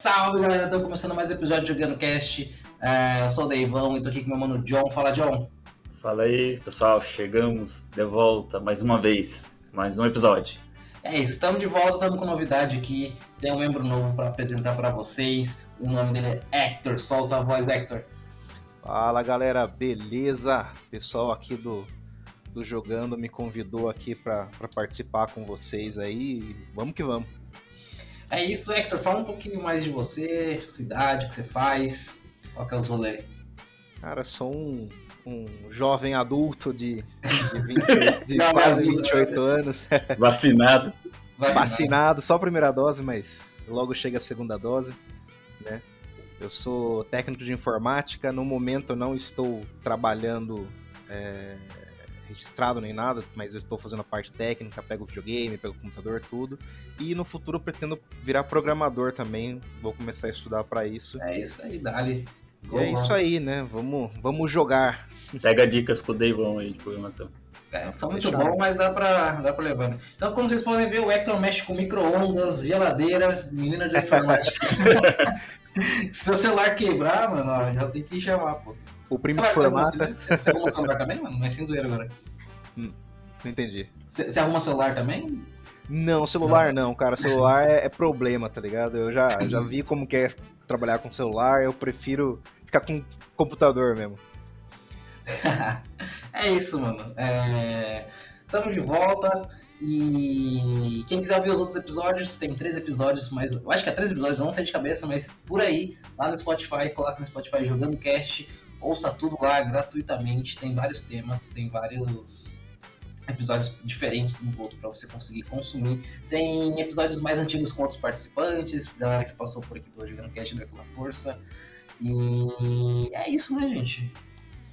Salve galera, estamos começando mais um episódio de Jogando Cast. É, eu sou o Deivão e tô aqui com meu mano John. Fala, John. Fala aí, pessoal. Chegamos de volta mais uma vez, mais um episódio. É isso, estamos de volta, estamos com novidade aqui. Tem um membro novo para apresentar para vocês. O nome dele é Hector. Solta a voz, Hector. Fala galera, beleza? Pessoal aqui do, do Jogando me convidou aqui para participar com vocês aí. Vamos que vamos. É isso, Hector. Fala um pouquinho mais de você, sua idade, o que você faz, qual que é os rolês. Cara, sou um, um jovem adulto de, de, 20, de Não, quase 28 anos. Vacinado. Vacinado. Vacinado, só a primeira dose, mas logo chega a segunda dose, né? Eu sou técnico de informática, no momento eu não estou trabalhando é, registrado nem nada, mas eu estou fazendo a parte técnica, pego o videogame, pego o computador, tudo. E no futuro eu pretendo virar programador também, vou começar a estudar para isso. É isso aí, Dali. E é isso aí, né? Vamos, vamos jogar. Pega dicas pro Deivão aí de programação. É, são muito bom, mas dá pra, dá pra levar. Né? Então, como vocês podem ver, o Hector mexe com micro-ondas, geladeira, menina de informática. Se seu celular quebrar, mano, ó, já tem que chamar, pô. O primo formata. Você, você arruma celular também, mano? Não é sem zoeira agora. Hum, não entendi. Você, você arruma celular também? Não, celular não, cara. Celular é, é, problema, tá ligado? Eu já, já vi como que é trabalhar com celular, eu prefiro ficar com computador mesmo. é isso, mano. É... Tamo de volta. E quem quiser ver os outros episódios, tem três episódios, mas eu acho que é três episódios, não sei de cabeça, mas por aí, lá no Spotify, coloca no Spotify jogando cast, ouça tudo lá gratuitamente, tem vários temas, tem vários episódios diferentes um do outro para você conseguir consumir. Tem episódios mais antigos com outros participantes, galera que passou por aqui pelo Jogando Cast da Pela Força. E é isso, né, gente?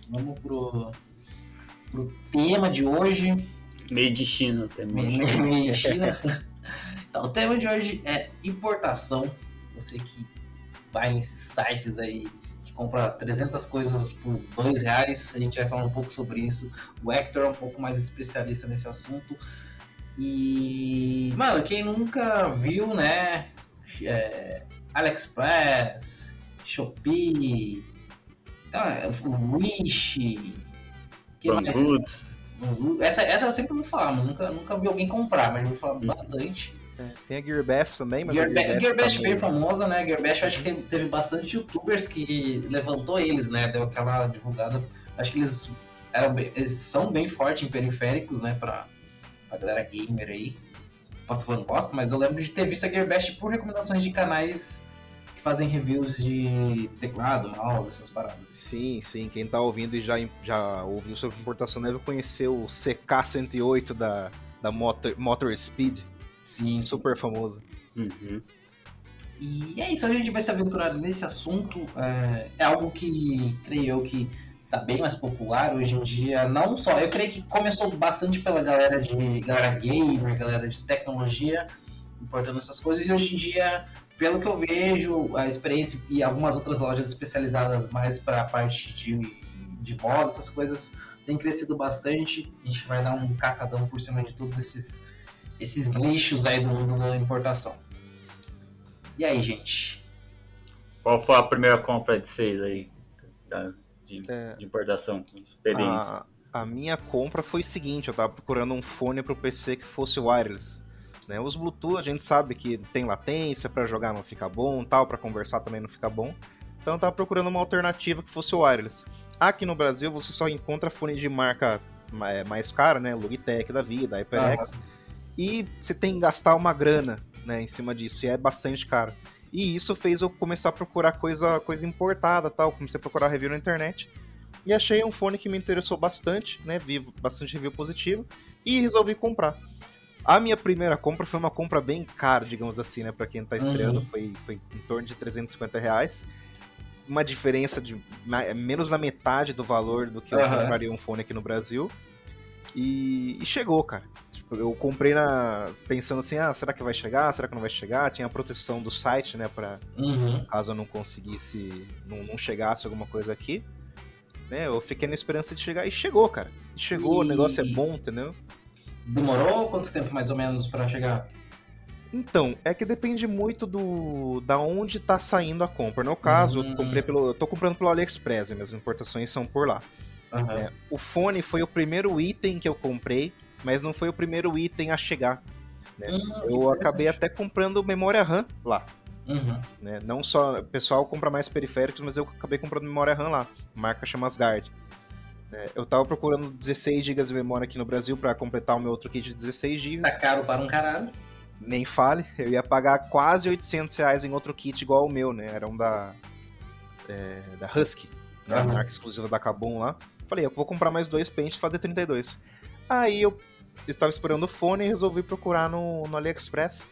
Vamos pro, pro tema de hoje. China também. China. então, o tema de hoje é importação. Você que vai nesses sites aí compra 300 coisas por dois reais, a gente vai falar um pouco sobre isso. O Hector é um pouco mais especialista nesse assunto. E, mano, quem nunca viu, né? É, AliExpress, Shopee, tá, Wish, que mais? Essa, essa eu sempre vou falar, nunca, nunca vi alguém comprar, mas eu vou falar uhum. bastante. É, tem a Gearbest também, mas a Gearbest, Gearbest tá bem famosa, né? Gearbest acho que teve, bastante youtubers que levantou eles, né? Deu aquela divulgada. Acho que eles, eram eles são bem fortes em periféricos, né? Pra, pra galera gamer aí. Posso falar, não posso, mas eu lembro de ter visto a Gearbest por recomendações de canais fazem reviews de teclado, mouse, essas paradas. Sim, sim. Quem tá ouvindo e já, já ouviu sobre importação deve conhecer o CK108 da, da Motor, Motor Speed. Sim. Super famoso. Uhum. E é isso, a gente vai se aventurar nesse assunto. É, é algo que creio eu que tá bem mais popular hoje em dia. Não só, eu creio que começou bastante pela galera de galera gamer, galera de tecnologia, importando essas coisas, e hoje em dia pelo que eu vejo, a experiência e algumas outras lojas especializadas mais para a parte de, de moda, essas coisas, tem crescido bastante. A gente vai dar um catadão por cima de todos esses, esses lixos aí do mundo da importação. E aí, gente? Qual foi a primeira compra de vocês aí? De, é, de importação? Experiência. A, a minha compra foi o seguinte: eu tava procurando um fone para o PC que fosse wireless. Né? Os Bluetooth a gente sabe que tem latência, para jogar não fica bom, tal, para conversar também não fica bom. Então eu tava procurando uma alternativa que fosse wireless. Aqui no Brasil você só encontra fone de marca é, mais cara, né? Logitech da vida, HyperX. Ah. E você tem que gastar uma grana, né, em cima disso, e é bastante caro. E isso fez eu começar a procurar coisa, coisa importada, tal, comecei a procurar review na internet. E achei um fone que me interessou bastante, né? Vi bastante review positivo e resolvi comprar. A minha primeira compra foi uma compra bem cara, digamos assim, né? Pra quem tá estreando, uhum. foi, foi em torno de 350 reais. Uma diferença de menos da metade do valor do que eu compraria um fone aqui no Brasil. E, e chegou, cara. Tipo, eu comprei na pensando assim, ah, será que vai chegar? Será que não vai chegar? Tinha a proteção do site, né, para uhum. caso eu não conseguisse, não, não chegasse alguma coisa aqui. Né, eu fiquei na esperança de chegar e chegou, cara. Chegou, e... o negócio é bom, entendeu? Demorou quanto tempo mais ou menos para chegar? Então, é que depende muito do da onde tá saindo a compra. No caso, eu, comprei pelo, eu tô comprando pelo AliExpress, minhas importações são por lá. Uhum. É, o fone foi o primeiro item que eu comprei, mas não foi o primeiro item a chegar. Né? Hum, eu acabei até comprando memória RAM lá. Uhum. Né? Não só. O pessoal compra mais periféricos, mas eu acabei comprando memória RAM lá. Marca chama Asgard. É, eu tava procurando 16 GB de memória aqui no Brasil para completar o meu outro kit de 16 GB. Tá caro para um caralho. Nem fale, eu ia pagar quase 800 reais em outro kit igual o meu, né? Era um da. É, da Husky, né? Uhum. marca exclusiva da Kabum lá. Falei, eu vou comprar mais dois pentes e fazer 32. Aí eu estava esperando o fone e resolvi procurar no, no AliExpress.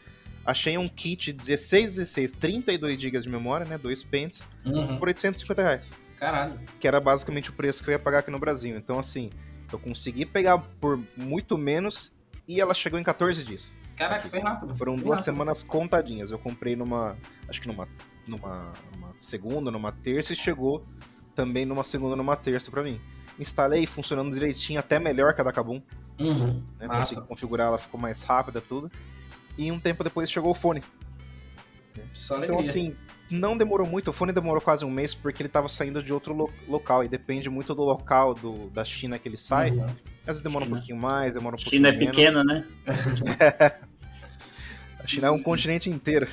Achei um kit 16, 16, 32 GB de memória, né? Dois pentes, uhum. por 850 reais. Caralho. Que era basicamente o preço que eu ia pagar aqui no Brasil. Então, assim, eu consegui pegar por muito menos e ela chegou em 14 dias. Caraca, foi rápido. Foram foi duas rápido. semanas contadinhas. Eu comprei numa. Acho que numa, numa, numa segunda, numa terça e chegou também numa segunda, numa terça para mim. Instalei funcionando direitinho, até melhor que a da Kabum. Uhum. Né? Consegui configurar, ela ficou mais rápida, tudo. E um tempo depois chegou o fone. Só então, assim, não demorou muito. O fone demorou quase um mês porque ele estava saindo de outro lo local. E depende muito do local do, da China que ele sai. Uhum. Às vezes demora China. um pouquinho mais, demora um pouquinho China é pequena, né? A China é um continente inteiro.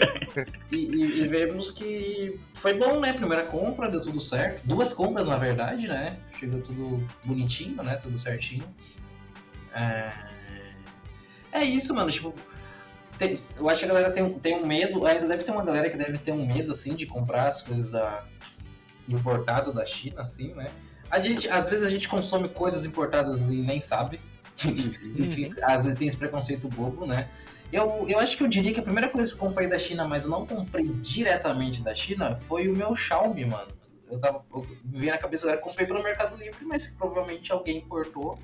e, e, e, vemos que foi bom, né? Primeira compra, deu tudo certo. Duas compras, na verdade, né? Chegou tudo bonitinho, né? Tudo certinho. É, é isso, mano. Tipo, tem, eu acho que a galera tem, tem um medo, ainda deve ter uma galera que deve ter um medo, assim, de comprar as coisas da, importado da China, assim, né? A gente, às vezes a gente consome coisas importadas e nem sabe. Enfim, às vezes tem esse preconceito bobo, né? Eu, eu acho que eu diria que a primeira coisa que eu comprei da China, mas eu não comprei diretamente da China, foi o meu Xiaomi, mano. Eu tava. Eu, me veio na cabeça agora, comprei pelo Mercado Livre, mas provavelmente alguém importou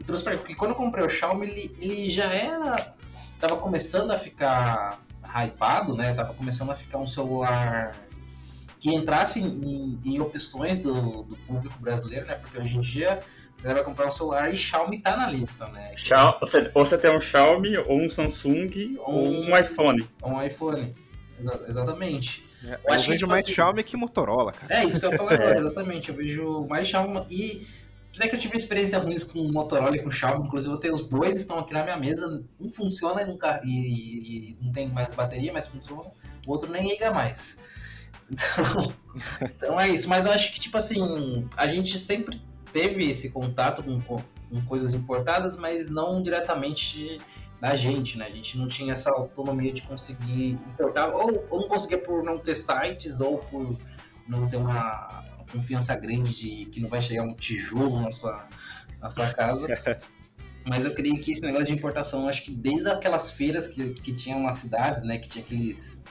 e trouxe pra mim. Porque quando eu comprei o Xiaomi, ele, ele já era. Tava começando a ficar hypado, né? Tava começando a ficar um celular que entrasse em, em opções do, do público brasileiro, né? Porque hoje em dia você vai comprar um celular e Xiaomi tá na lista, né? Xiaomi, você, ou você tem um Xiaomi, ou um Samsung, ou um iPhone. Um iPhone, exatamente. É, eu, eu vejo tipo mais assim, Xiaomi que Motorola, cara. É, isso que eu ia falar agora, exatamente. Eu vejo mais Xiaomi e... Apesar que eu tive experiência ruim com o Motorola e com o Xiaomi, inclusive eu tenho os dois, estão aqui na minha mesa, um funciona e, nunca, e, e não tem mais bateria, mas funciona, o outro nem liga mais. Então, então é isso, mas eu acho que, tipo assim, a gente sempre teve esse contato com, com, coisas importadas, mas não diretamente da gente, né? A gente não tinha essa autonomia de conseguir importar, ou, ou não conseguia por não ter sites, ou por não ter uma confiança grande de que não vai chegar um tijolo na sua, na sua casa. Mas eu creio que esse negócio de importação, acho que desde aquelas feiras que, que tinham nas cidades, né? Que tinha aqueles,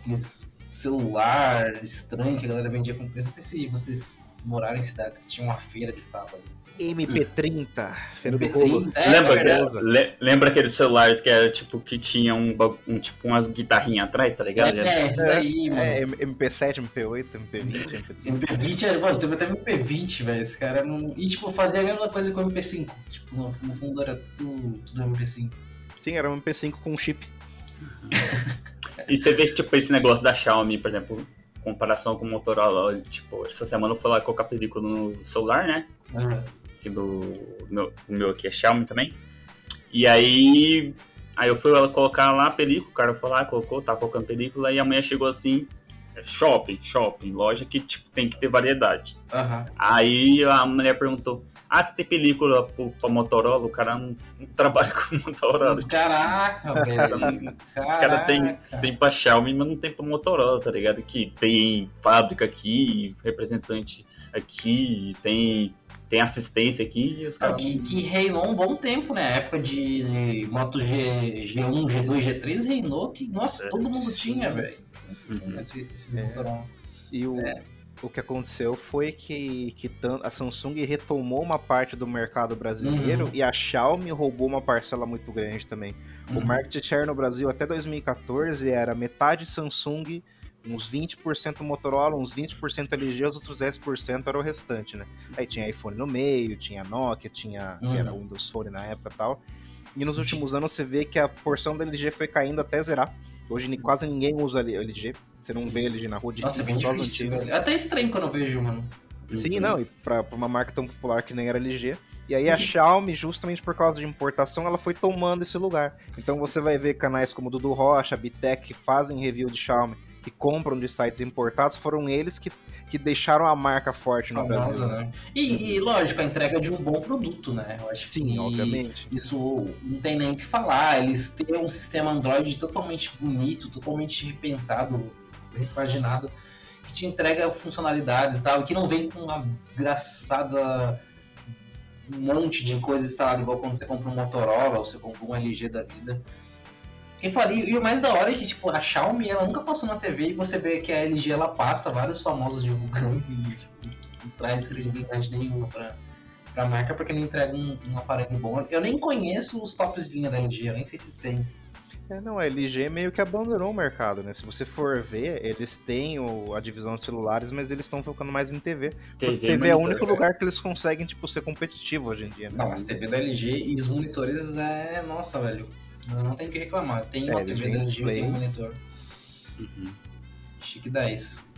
aqueles celular estranho que a galera vendia com preço. Não sei se vocês moraram em cidades que tinham uma feira de sábado. MP30, Feira MP30, do Rolo. É, lembra, é le, lembra aqueles celulares que era tipo que tinha um, um tipo umas guitarrinhas atrás, tá ligado? É, é isso aí, mano. É, MP7, MP8, MP20, MP30. MP20 era, mano, teve até MP20, velho. Esse cara não. E tipo, fazia a mesma coisa com o MP5. Tipo, no, no fundo era tudo, tudo MP5. Sim, era um MP5 com chip. e você vê, tipo, esse negócio da Xiaomi, por exemplo, comparação com o Motorola, tipo, essa semana eu fui lá colocar película no celular, né? Uhum. Aqui do, meu, o meu aqui é Xiaomi também. E aí, aí eu fui colocar lá a película, o cara foi lá, colocou, tá colocando película, e a mulher chegou assim, shopping, shopping, loja que tipo, tem que ter variedade. Uhum. Aí a mulher perguntou, ah, você tem película pra Motorola? O cara não, não trabalha com Motorola. Caraca, velho. Os caras tem, tem pra Xiaomi, mas não tem pra Motorola, tá ligado? Que tem fábrica aqui, representante aqui, tem, tem assistência aqui. E os caras... que, que reinou um bom tempo, né? A época de Moto G, G1, G2, G3 reinou que, nossa, é, todo mundo tinha, velho. Uhum. Esse, esses é. E o... É o que aconteceu foi que, que a Samsung retomou uma parte do mercado brasileiro uhum. e a Xiaomi roubou uma parcela muito grande também. Uhum. O market share no Brasil até 2014 era metade Samsung, uns 20% Motorola, uns 20% LG, os outros 10% era o restante, né? Aí tinha iPhone no meio, tinha Nokia, tinha uhum. que era Windows Phone na época e tal. E nos últimos anos você vê que a porção da LG foi caindo até zerar. Hoje quase ninguém usa LG. Você não vê LG na rua de Nossa, é difícil, É até estranho quando eu vejo, mano. Sim, uhum. não, e pra, pra, uma marca tão popular que nem era LG. E aí a uhum. Xiaomi, justamente por causa de importação, ela foi tomando esse lugar. Então você vai ver canais como Dudu Rocha, Bitec, que fazem review de Xiaomi, que compram de sites importados, foram eles que, que deixaram a marca forte no Famosa, Brasil. Né? E, e, lógico, a entrega de um bom produto, né? Eu acho Sim, obviamente. Isso não tem nem o que falar. Eles têm um sistema Android totalmente bonito, totalmente repensado, repaginado que te entrega funcionalidades e tal, que não vem com uma desgraçada um monte de coisa instalada, igual quando você compra um Motorola ou você compra um LG da vida. Quem fala, e, o mais da hora é que tipo, a Xiaomi ela nunca passou na TV e você vê que a LG ela passa vários famosos divulgando e tipo, não traz credibilidade nenhuma pra, pra marca porque não entrega um, um aparelho bom. Eu nem conheço os tops de linha da LG, eu nem sei se tem. É, não, a LG meio que abandonou o mercado, né? Se você for ver, eles têm o, a divisão de celulares, mas eles estão focando mais em TV. TV, TV é o único lugar que eles conseguem, tipo, ser competitivo hoje em dia, né? Não, as TV da LG e os monitores é. Nossa, velho. Não tenho o que reclamar. Tem uma é, TV da LG e um monitor. Uhum. Chique 10.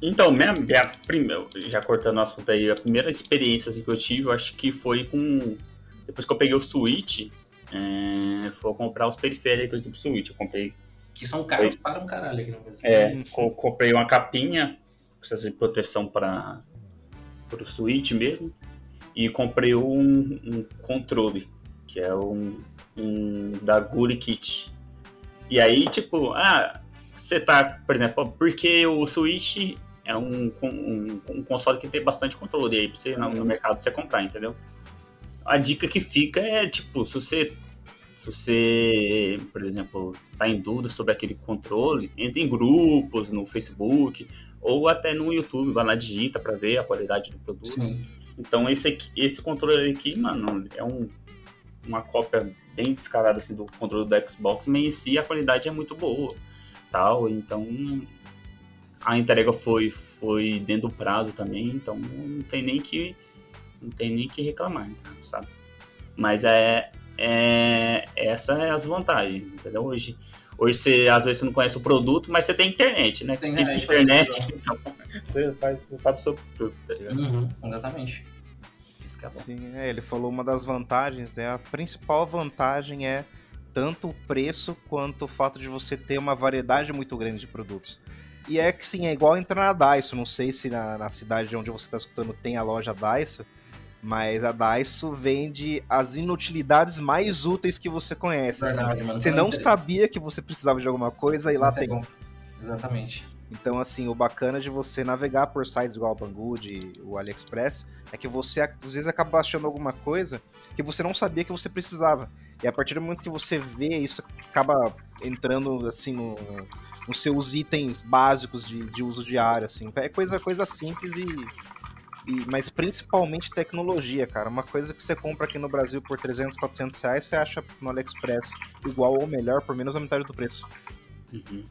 Então, minha, minha primeira, já cortando o assunto aí, a primeira experiência assim, que eu tive, eu acho que foi com. Depois que eu peguei o Switch, é, for comprar os periféricos aqui pro Switch. Eu comprei. Que são caros foi, para um caralho aqui no Brasil. É, comprei uma capinha, precisa de proteção para o Switch mesmo. E comprei um, um controle, que é um, da Guri Kit. E aí, tipo, ah, você tá, por exemplo, porque o Switch é um, um, um console que tem bastante controle aí pra você, no, no mercado você comprar, entendeu? a dica que fica é, tipo, se você, se você, por exemplo, tá em dúvida sobre aquele controle, entre em grupos no Facebook ou até no YouTube, vai lá, digita para ver a qualidade do produto. Sim. Então esse, aqui, esse controle aqui, mano, é um, uma cópia bem descarada assim, do controle do Xbox, mas em si a qualidade é muito boa. tal Então a entrega foi, foi dentro do prazo também, então não tem nem que não tem nem que reclamar, então, sabe? Mas é, é essa é as vantagens, entendeu? Hoje, hoje você às vezes você não conhece o produto, mas você tem internet, né? Tem, tem internet, então você, faz, você sabe sobre tudo, tá ligado? Uhum, exatamente. Que é bom. Sim, é, ele falou uma das vantagens, né? A principal vantagem é tanto o preço quanto o fato de você ter uma variedade muito grande de produtos. E é que sim, é igual entrar na Daiso. Não sei se na, na cidade onde você está escutando tem a loja Daiso, mas a Daiso vende as inutilidades mais úteis que você conhece. Assim. Verdade, assim. Você não sabia que você precisava de alguma coisa e lá tem. É Exatamente. Então, assim, o bacana de você navegar por sites igual o Banggood, o AliExpress, é que você às vezes acaba achando alguma coisa que você não sabia que você precisava. E a partir do momento que você vê, isso acaba entrando, assim, no, nos seus itens básicos de, de uso diário, assim. É coisa, coisa simples e e, mas principalmente tecnologia, cara. Uma coisa que você compra aqui no Brasil por 300, 400 reais, você acha no AliExpress igual ou melhor por menos da metade do preço. Uhum.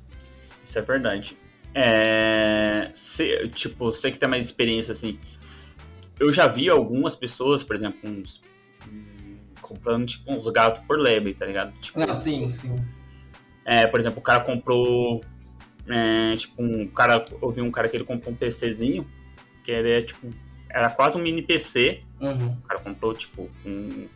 Isso é verdade. É... Se, tipo, você que tem mais experiência, assim, eu já vi algumas pessoas, por exemplo, uns, comprando, tipo, uns gatos por lebre, tá ligado? Tipo, ah, sim, sim. É, por exemplo, o cara comprou, é, tipo, um cara, eu vi um cara que ele comprou um PCzinho, que ele é, tipo, era quase um mini PC. Uhum. O cara comprou, tipo, com,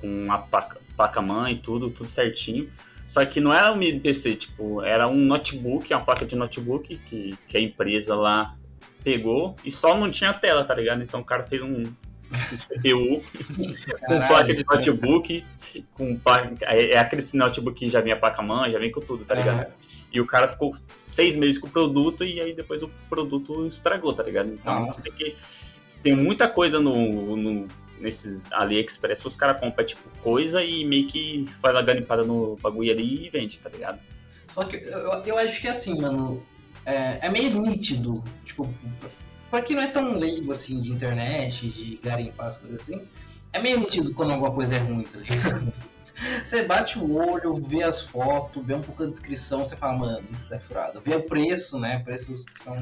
com uma placa, placa mãe e tudo, tudo certinho. Só que não era um mini PC, tipo, era um notebook, uma placa de notebook que, que a empresa lá pegou e só não tinha tela, tá ligado? Então o cara fez um, CPU com placa de notebook, com é, é aquele notebook que já vem a placa mãe, já vem com tudo, tá ligado? É. E o cara ficou seis meses com o produto e aí depois o produto estragou, tá ligado? Então Nossa. você tem que tem muita coisa no, no nesses AliExpress, os caras compram, tipo, coisa e meio que faz a garimpada no bagulho ali e vende, tá ligado? Só que eu, eu acho que assim, mano, é, é, meio nítido, tipo, pra quem não é tão leigo, assim, de internet, de garimpar as coisas assim, é meio nítido quando alguma coisa é ruim, tá ligado? Você bate o olho, vê as fotos, vê um pouco da descrição, você fala, mano, isso é furado. Vê o preço, né? Preços que são.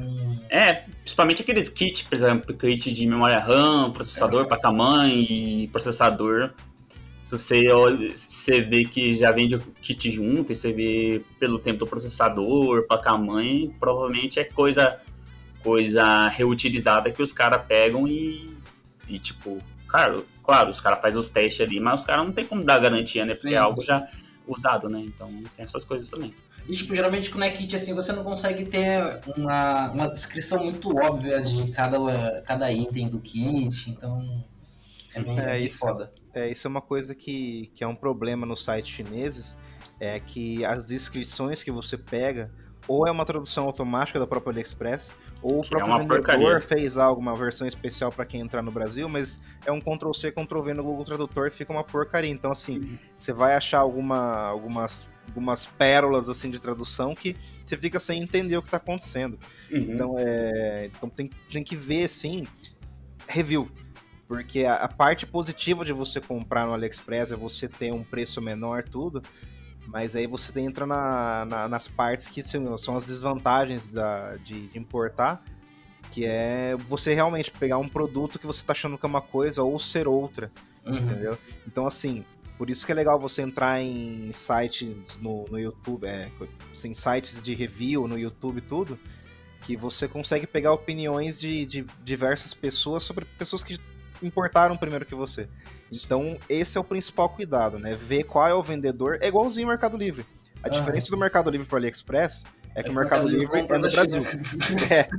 É, principalmente aqueles kits, por exemplo, kit de memória RAM, processador, é. placa-mãe e processador. Se você, você vê que já vende o kit junto e você vê pelo tempo do processador, placa-mãe, provavelmente é coisa, coisa reutilizada que os caras pegam e, e, tipo, cara, claro, os caras fazem os testes ali, mas os caras não tem como dar garantia, né? Porque Sim. é algo já usado, né? Então tem essas coisas também. E, tipo, geralmente com o kit, assim, você não consegue ter uma, uma descrição muito óbvia de cada, cada item do kit, então é bem, é, isso, foda. É, isso é uma coisa que, que é um problema nos sites chineses, é que as descrições que você pega, ou é uma tradução automática da própria AliExpress, ou que o é próprio é vendedor porcaria. fez alguma versão especial para quem entrar no Brasil, mas é um Ctrl-C, Ctrl-V no Google Tradutor e fica uma porcaria. Então, assim, uhum. você vai achar alguma, algumas algumas pérolas assim de tradução que você fica sem entender o que está acontecendo. Uhum. Então, é, então tem, tem que ver assim review. Porque a, a, parte positiva de você comprar no AliExpress é você ter um preço menor, tudo. Mas aí você entra na, na, nas partes que são, são as desvantagens da, de, de, importar, que é você realmente pegar um produto que você está achando que é uma coisa ou ser outra, uhum. entendeu? Então, assim, por isso que é legal você entrar em sites no, no YouTube, é, em sites de review no YouTube e tudo, que você consegue pegar opiniões de, de diversas pessoas sobre pessoas que importaram primeiro que você. Então, esse é o principal cuidado, né? Ver qual é o vendedor. É igualzinho o Mercado Livre. A ah, diferença do Mercado Livre para o AliExpress é que é o Mercado, Livre é no Brasil. é.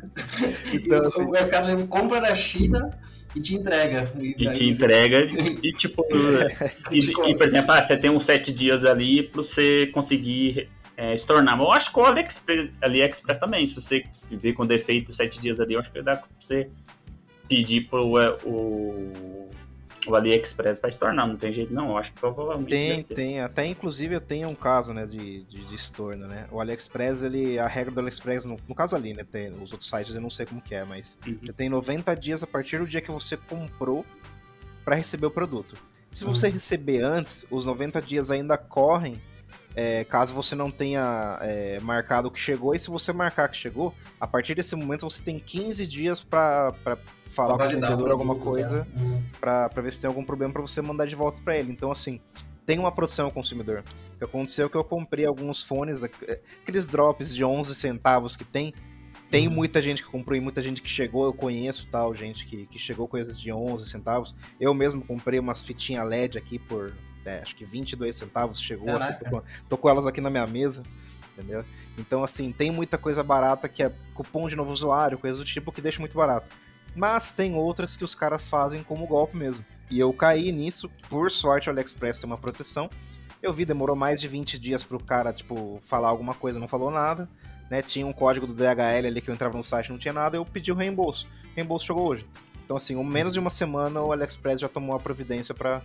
Então, assim... O Mercado Livre compra na China e te entrega. E, e te entrega, e tipo. e, e, por exemplo, ah, você tem uns sete dias ali para você conseguir é, se tornar. Mas eu acho que o AliExpress, AliExpress também, se você viver com defeito sete dias ali, eu acho que dá pra você pedir pro é, o, o AliExpress para se tornar, não tem jeito não, eu acho que provavelmente Tem, tem, até inclusive eu tenho um caso, né, de, de, de estorno, né, o AliExpress, ele, a regra do AliExpress, no, no caso ali, né, tem, os outros sites eu não sei como que é, mas uhum. tem 90 dias a partir do dia que você comprou para receber o produto. Se você uhum. receber antes, os 90 dias ainda correm é, caso você não tenha é, marcado que chegou, e se você marcar que chegou, a partir desse momento você tem 15 dias para falar com o vendedor alguma coisa, né? Uhum. para ver se tem algum problema para você mandar de volta para ele. Então, assim, tem uma proteção ao consumidor. O que aconteceu é que eu comprei alguns fones, aqueles drops de 11 centavos que tem. Tem uhum. muita gente que comprou e muita gente que chegou, eu conheço tal, gente que, que chegou coisas de 11 centavos. Eu mesmo comprei umas fitinhas LED aqui por é, acho que 22 centavos chegou, aqui, tô, com, tô com elas aqui na minha mesa, entendeu? Então, assim, tem muita coisa barata que é cupom de novo usuário, coisa do tipo que deixa muito barato. Mas tem outras que os caras fazem como golpe mesmo. E eu caí nisso, por sorte o AliExpress tem uma proteção. Eu vi, demorou mais de 20 dias pro cara, tipo, falar alguma coisa, não falou nada. Né? Tinha um código do DHL ali que eu entrava no site não tinha nada, eu pedi o reembolso. O reembolso chegou hoje. Então, assim, em menos de uma semana o AliExpress já tomou a providência para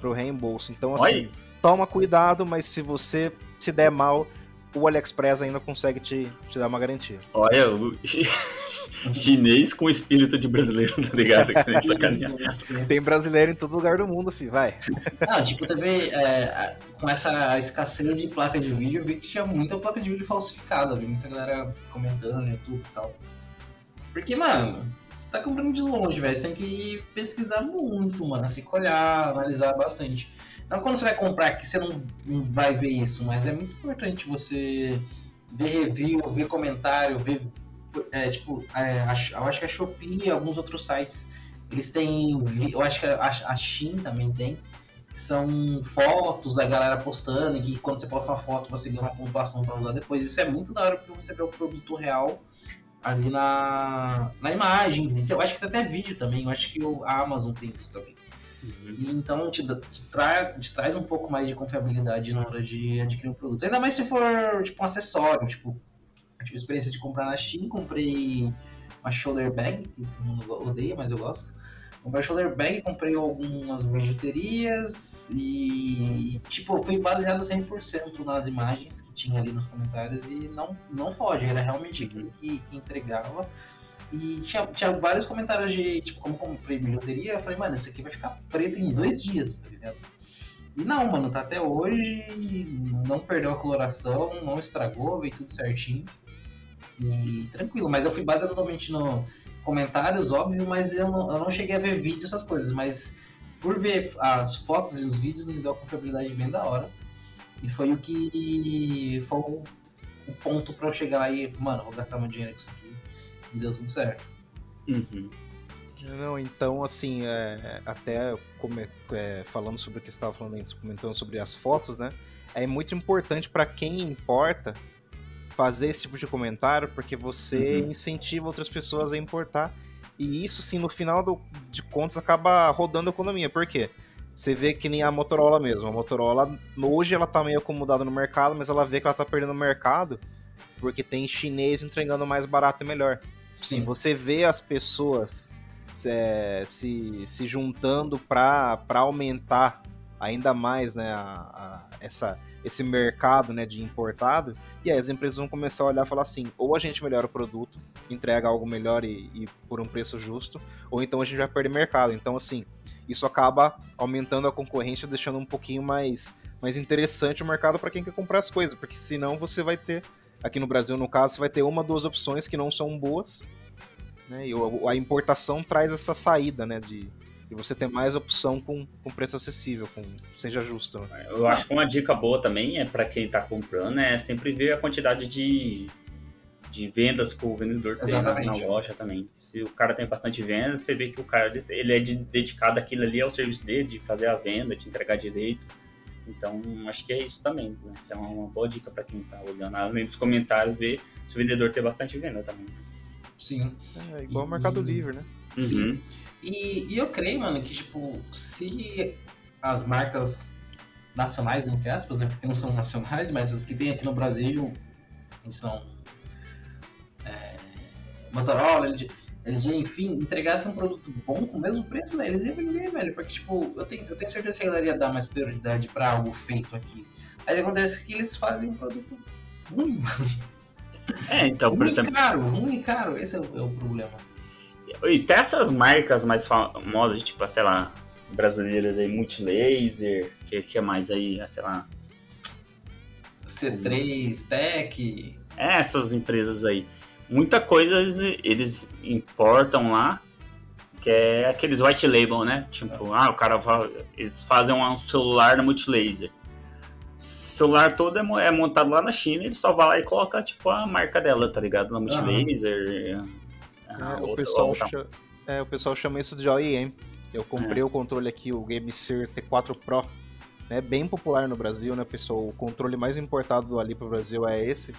pro reembolso. Então, assim, Oi? toma cuidado, mas se você se der mal, o AliExpress ainda consegue te, te dar uma garantia. Olha, o chinês com espírito de brasileiro, tá ligado? Tem brasileiro em todo lugar do mundo, filho, vai. Não, tipo, também é, com essa escassez de placa de vídeo, eu vi que tinha muita placa de vídeo falsificada, vi muita galera comentando no YouTube e tal. Porque, mano, você tá comprando de longe, velho. Você tem que pesquisar muito, mano. Assim, olhar, analisar bastante. Não quando você vai comprar que você não, não vai ver isso, mas é muito importante você ver review, ver comentário, ver. É, tipo, é, eu acho que a Shopee e alguns outros sites, eles têm. Eu acho que a, a Shein também tem. Que são fotos da galera postando, e que quando você posta uma foto você ganha uma pontuação para usar depois. Isso é muito da hora porque você vê o produto real ali na, na imagem. Eu acho que tem até vídeo também. Eu acho que a Amazon tem isso também. Uhum. E então te, te, tra, te traz um pouco mais de confiabilidade na hora de adquirir um produto. Ainda mais se for tipo um acessório. Tipo, eu tive experiência de comprar na Shein, comprei uma shoulder bag, que todo mundo odeia, mas eu gosto. Comprei shoulder bag, comprei algumas bijuterias e, tipo, fui baseado 100% nas imagens que tinha ali nos comentários e não, não foge, era realmente aquilo que, que entregava. E tinha, tinha vários comentários de, tipo, como comprei bijuteria, eu falei, mano, isso aqui vai ficar preto em dois dias, tá ligado? E não, mano, tá até hoje, não perdeu a coloração, não estragou, veio tudo certinho. E tranquilo, mas eu fui baseado totalmente no, comentários, óbvio, mas eu não, eu não cheguei a ver vídeo, essas coisas, mas por ver as fotos e os vídeos, me deu uma confiabilidade bem da hora. E foi o que foi o, o ponto para eu chegar lá e, mano, vou gastar meu dinheiro com isso aqui. E deu tudo certo. Uhum. Não, então, assim, é, até como, é, falando sobre o que você estava falando antes, comentando sobre as fotos, né? É muito importante para quem importa fazer esse tipo de comentário, porque você uhum. incentiva outras pessoas a importar. E isso, sim, no final do, de contas, acaba rodando a economia. Por quê? Você vê que nem a Motorola mesmo. A Motorola, hoje, ela tá meio acomodada no mercado, mas ela vê que ela tá perdendo o mercado porque tem chinês entregando mais barato e melhor. Sim. Você vê as pessoas é, se, se juntando para aumentar ainda mais né, a, a, essa, esse mercado né, de importado, e aí as empresas vão começar a olhar e falar assim: ou a gente melhora o produto, entrega algo melhor e, e por um preço justo, ou então a gente vai perder mercado. Então, assim, isso acaba aumentando a concorrência, deixando um pouquinho mais, mais interessante o mercado para quem quer comprar as coisas, porque senão você vai ter, aqui no Brasil no caso, você vai ter uma, duas opções que não são boas, né? E a importação traz essa saída, né? De, de você ter mais opção com, com preço acessível, com seja justo. Né? Eu acho que uma dica boa também é para quem está comprando é sempre ver a quantidade de, de vendas que o vendedor tem na loja também. Se o cara tem bastante venda, você vê que o cara ele é de, dedicado aquilo ali ao serviço dele, de fazer a venda, de entregar direito. Então, acho que é isso também. Né? Então, é uma boa dica para quem está olhando, além dos comentários, ver se o vendedor tem bastante venda também. Sim. É igual o Mercado Livre, né? Sim. E, e eu creio, mano, que, tipo, se as marcas nacionais, entre aspas, né? Porque não são nacionais, mas as que tem aqui no Brasil são é, Motorola, LG, LG, enfim, entregassem um produto bom com o mesmo preço, né? Eles iam vender, velho. Porque, tipo, eu tenho, eu tenho certeza que a galera ia dar mais prioridade pra algo feito aqui. Aí acontece que eles fazem um produto ruim, mano. É, então, por exemplo. caro, ruim caro, esse é o, é o problema. E tem essas marcas mais famosas, tipo, sei lá, brasileiras aí, Multilaser, que, que é mais aí, sei lá. C3, Tech. É, essas empresas aí. Muita coisa eles importam lá, que é aqueles white label, né? Tipo, ah, o cara eles fazem um celular na Multilaser celular todo é, é, montado lá na China, ele só vai lá e coloca, tipo, a marca dela, tá ligado? Na Multilaser. Uhum. É, o, pessoal chama, é, o pessoal chama isso de OEM. Eu comprei é. o controle aqui, o GameSir T4 Pro. É bem popular no Brasil, né, pessoal? O controle mais importado ali pro Brasil é esse.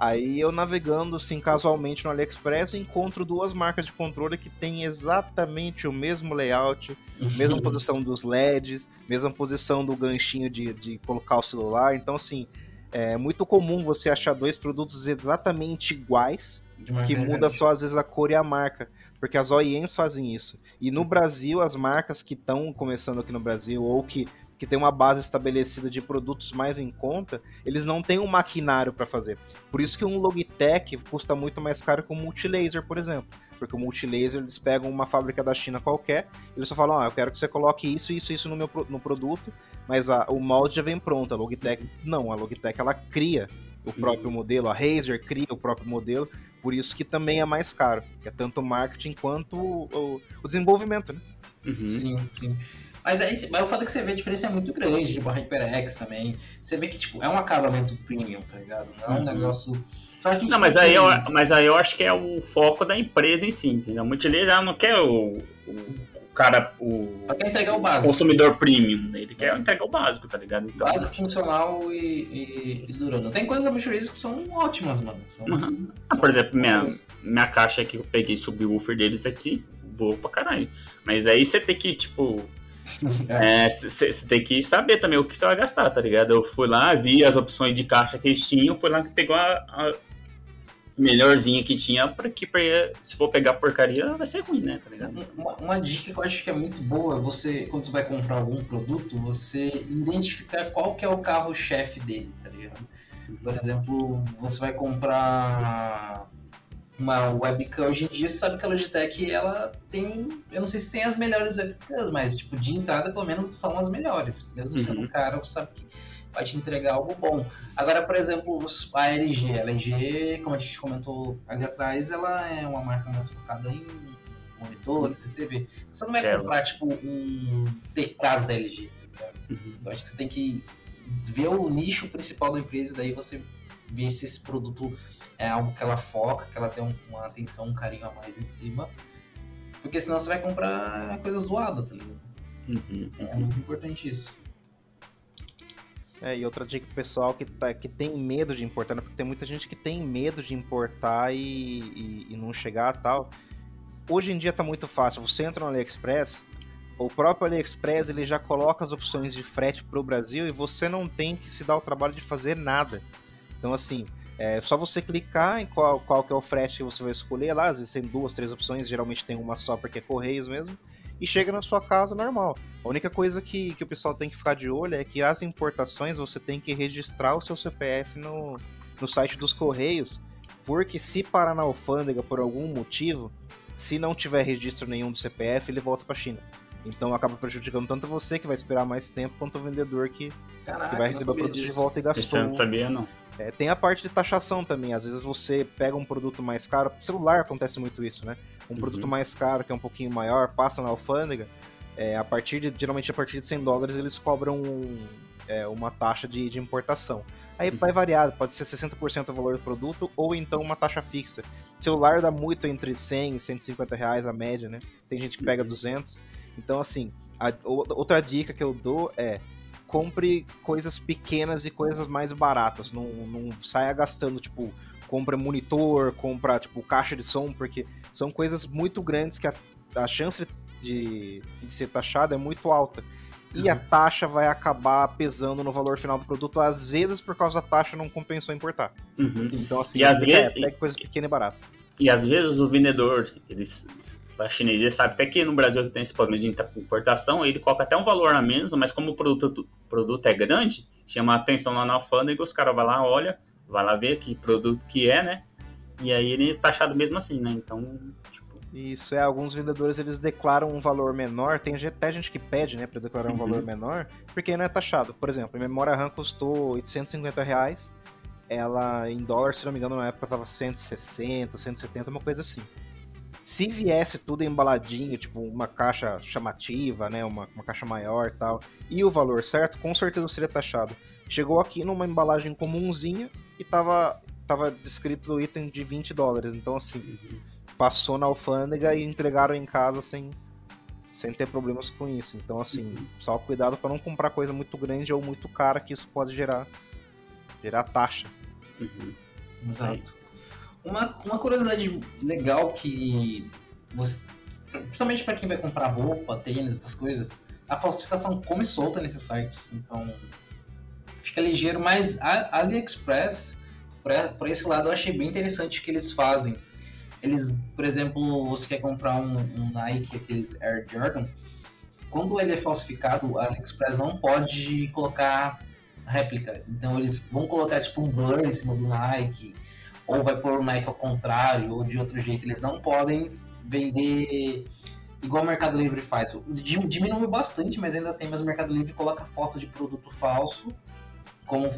Aí eu navegando assim casualmente no AliExpress encontro duas marcas de controle que têm exatamente o mesmo layout, mesma posição dos LEDs, mesma posição do ganchinho de, de colocar o celular. Então, assim, é muito comum você achar dois produtos exatamente iguais, que muda só às vezes a cor e a marca. Porque as OEMs fazem isso. E no Brasil, as marcas que estão começando aqui no Brasil, ou que que tem uma base estabelecida de produtos mais em conta, eles não têm um maquinário para fazer. Por isso que um Logitech custa muito mais caro que um Multilaser, por exemplo. Porque o Multilaser, eles pegam uma fábrica da China qualquer, eles só falam, ah, eu quero que você coloque isso, isso, isso no meu no produto, mas a, o molde já vem pronto. A Logitech, não, a Logitech, ela cria o próprio uhum. modelo, a Razer cria o próprio modelo, por isso que também é mais caro, que é tanto o marketing quanto o, o desenvolvimento, né? Uhum. Sim, sim. Mas aí, mas o fato é que você vê a diferença é muito grande, tipo, a HyperX também. Você vê que, tipo, é um acabamento premium, tá ligado? Não é um uhum. negócio. Só que, não, tipo, mas, assim... aí eu, mas aí eu acho que é o foco da empresa em si, entendeu? Muito ele já não quer o, o cara, o, quer entregar o básico. consumidor premium, né? ele quer entregar o básico, tá ligado? Então, básico, funcional e, e, e durando. Tem coisas da Multirace que são ótimas, mano. São, uhum. ah, por exemplo, minha, minha caixa que eu peguei subwoofer deles aqui, boa pra caralho. Mas aí você tem que, tipo, você é, tem que saber também o que você vai gastar, tá ligado? Eu fui lá, vi as opções de caixa que eles tinham, fui lá e pegou a, a melhorzinha que tinha, para que pra, se for pegar porcaria, vai ser ruim, né? Tá ligado? Uma, uma, dica que eu acho que é muito boa, você, quando você vai comprar algum produto, você identificar qual que é o carro-chefe dele, tá ligado? Por exemplo, você vai comprar uma webcam hoje em dia, você sabe que a Logitech ela tem, eu não sei se tem as melhores webcams, mas tipo de entrada pelo menos são as melhores, mesmo uhum. sendo caro, você sabe que vai te entregar algo bom. Agora, por exemplo, a LG, a LG, como a gente comentou ali atrás, ela é uma marca mais focada em monitores e TV. Você não vai é. comprar, tipo, um teclado da LG. Tá uhum. Eu acho que você tem que ver o nicho principal da empresa e daí você ver se esse produto é algo que ela foca, que ela tem uma atenção, um carinho a mais em cima. Porque senão você vai comprar coisas zoadas, tá ligado? Uhum. É muito importante isso. É, e outra dica pro pessoal que, tá, que tem medo de importar, né? porque tem muita gente que tem medo de importar e, e, e não chegar tal. Hoje em dia tá muito fácil. Você entra no AliExpress, o próprio AliExpress ele já coloca as opções de frete para o Brasil e você não tem que se dar o trabalho de fazer nada. Então, assim, é só você clicar em qual, qual que é o frete que você vai escolher lá. Às vezes tem duas, três opções, geralmente tem uma só porque é Correios mesmo e chega na sua casa normal. A única coisa que, que o pessoal tem que ficar de olho é que as importações você tem que registrar o seu CPF no, no site dos Correios, porque se parar na alfândega por algum motivo, se não tiver registro nenhum do CPF, ele volta para China. Então acaba prejudicando tanto você que vai esperar mais tempo quanto o vendedor que, Caraca, que vai receber o produto disso. de volta e gastou. Eu não sabia, não. É, tem a parte de taxação também. Às vezes você pega um produto mais caro. Celular acontece muito isso, né? Um uhum. produto mais caro, que é um pouquinho maior, passa na alfândega, é, a partir de, geralmente a partir de 100 dólares eles cobram é, uma taxa de, de importação. Aí uhum. vai variar, pode ser 60% do valor do produto ou então uma taxa fixa. Celular dá muito entre 100 e 150 reais a média, né? Tem gente que pega 200. Uhum. Então, assim, a, outra dica que eu dou é compre coisas pequenas e coisas mais baratas. Não, não saia gastando, tipo, compra monitor, compra, tipo, caixa de som, porque são coisas muito grandes que a, a chance de, de ser taxada é muito alta. E uhum. a taxa vai acabar pesando no valor final do produto, às vezes por causa da taxa não compensou importar. Uhum. Então, assim, e às é, vezes, pega coisa pequena e barata. E às vezes o vendedor, eles, da chinês, ele sabe até que no Brasil tem esse problema de importação, ele coloca até um valor a menos, mas como o produto, produto é grande, chama a atenção lá na alfândega, os caras vão lá, olha, vai lá ver que produto que é, né? E aí ele é taxado mesmo assim, né? Então, tipo... Isso, é, alguns vendedores eles declaram um valor menor, tem até gente que pede, né, para declarar um uhum. valor menor, porque não é taxado. Por exemplo, a memória RAM custou 850 reais, ela em dólar, se não me engano, na época tava 160, 170, uma coisa assim. Se viesse tudo embaladinho, tipo uma caixa chamativa, né, uma, uma caixa maior e tal, e o valor certo, com certeza seria taxado. Chegou aqui numa embalagem comumzinha e tava tava descrito o item de 20 dólares. Então, assim, passou na alfândega e entregaram em casa sem, sem ter problemas com isso. Então, assim, só cuidado para não comprar coisa muito grande ou muito cara, que isso pode gerar, gerar taxa. Uhum. Exato. Uma, uma curiosidade legal que você, principalmente para quem vai comprar roupa, tênis, essas coisas, a falsificação come solta nesses sites. Então, fica ligeiro, mas a AliExpress por esse lado eu achei bem interessante o que eles fazem. Eles, por exemplo, você quer comprar um, um Nike, aqueles Air Jordan, quando ele é falsificado, a AliExpress não pode colocar réplica. Então eles vão colocar tipo um blur em cima do Nike, ou vai pôr o Nike ao contrário, ou de outro jeito. Eles não podem vender igual o Mercado Livre faz. Diminuiu bastante, mas ainda tem, mas o Mercado Livre coloca foto de produto falso como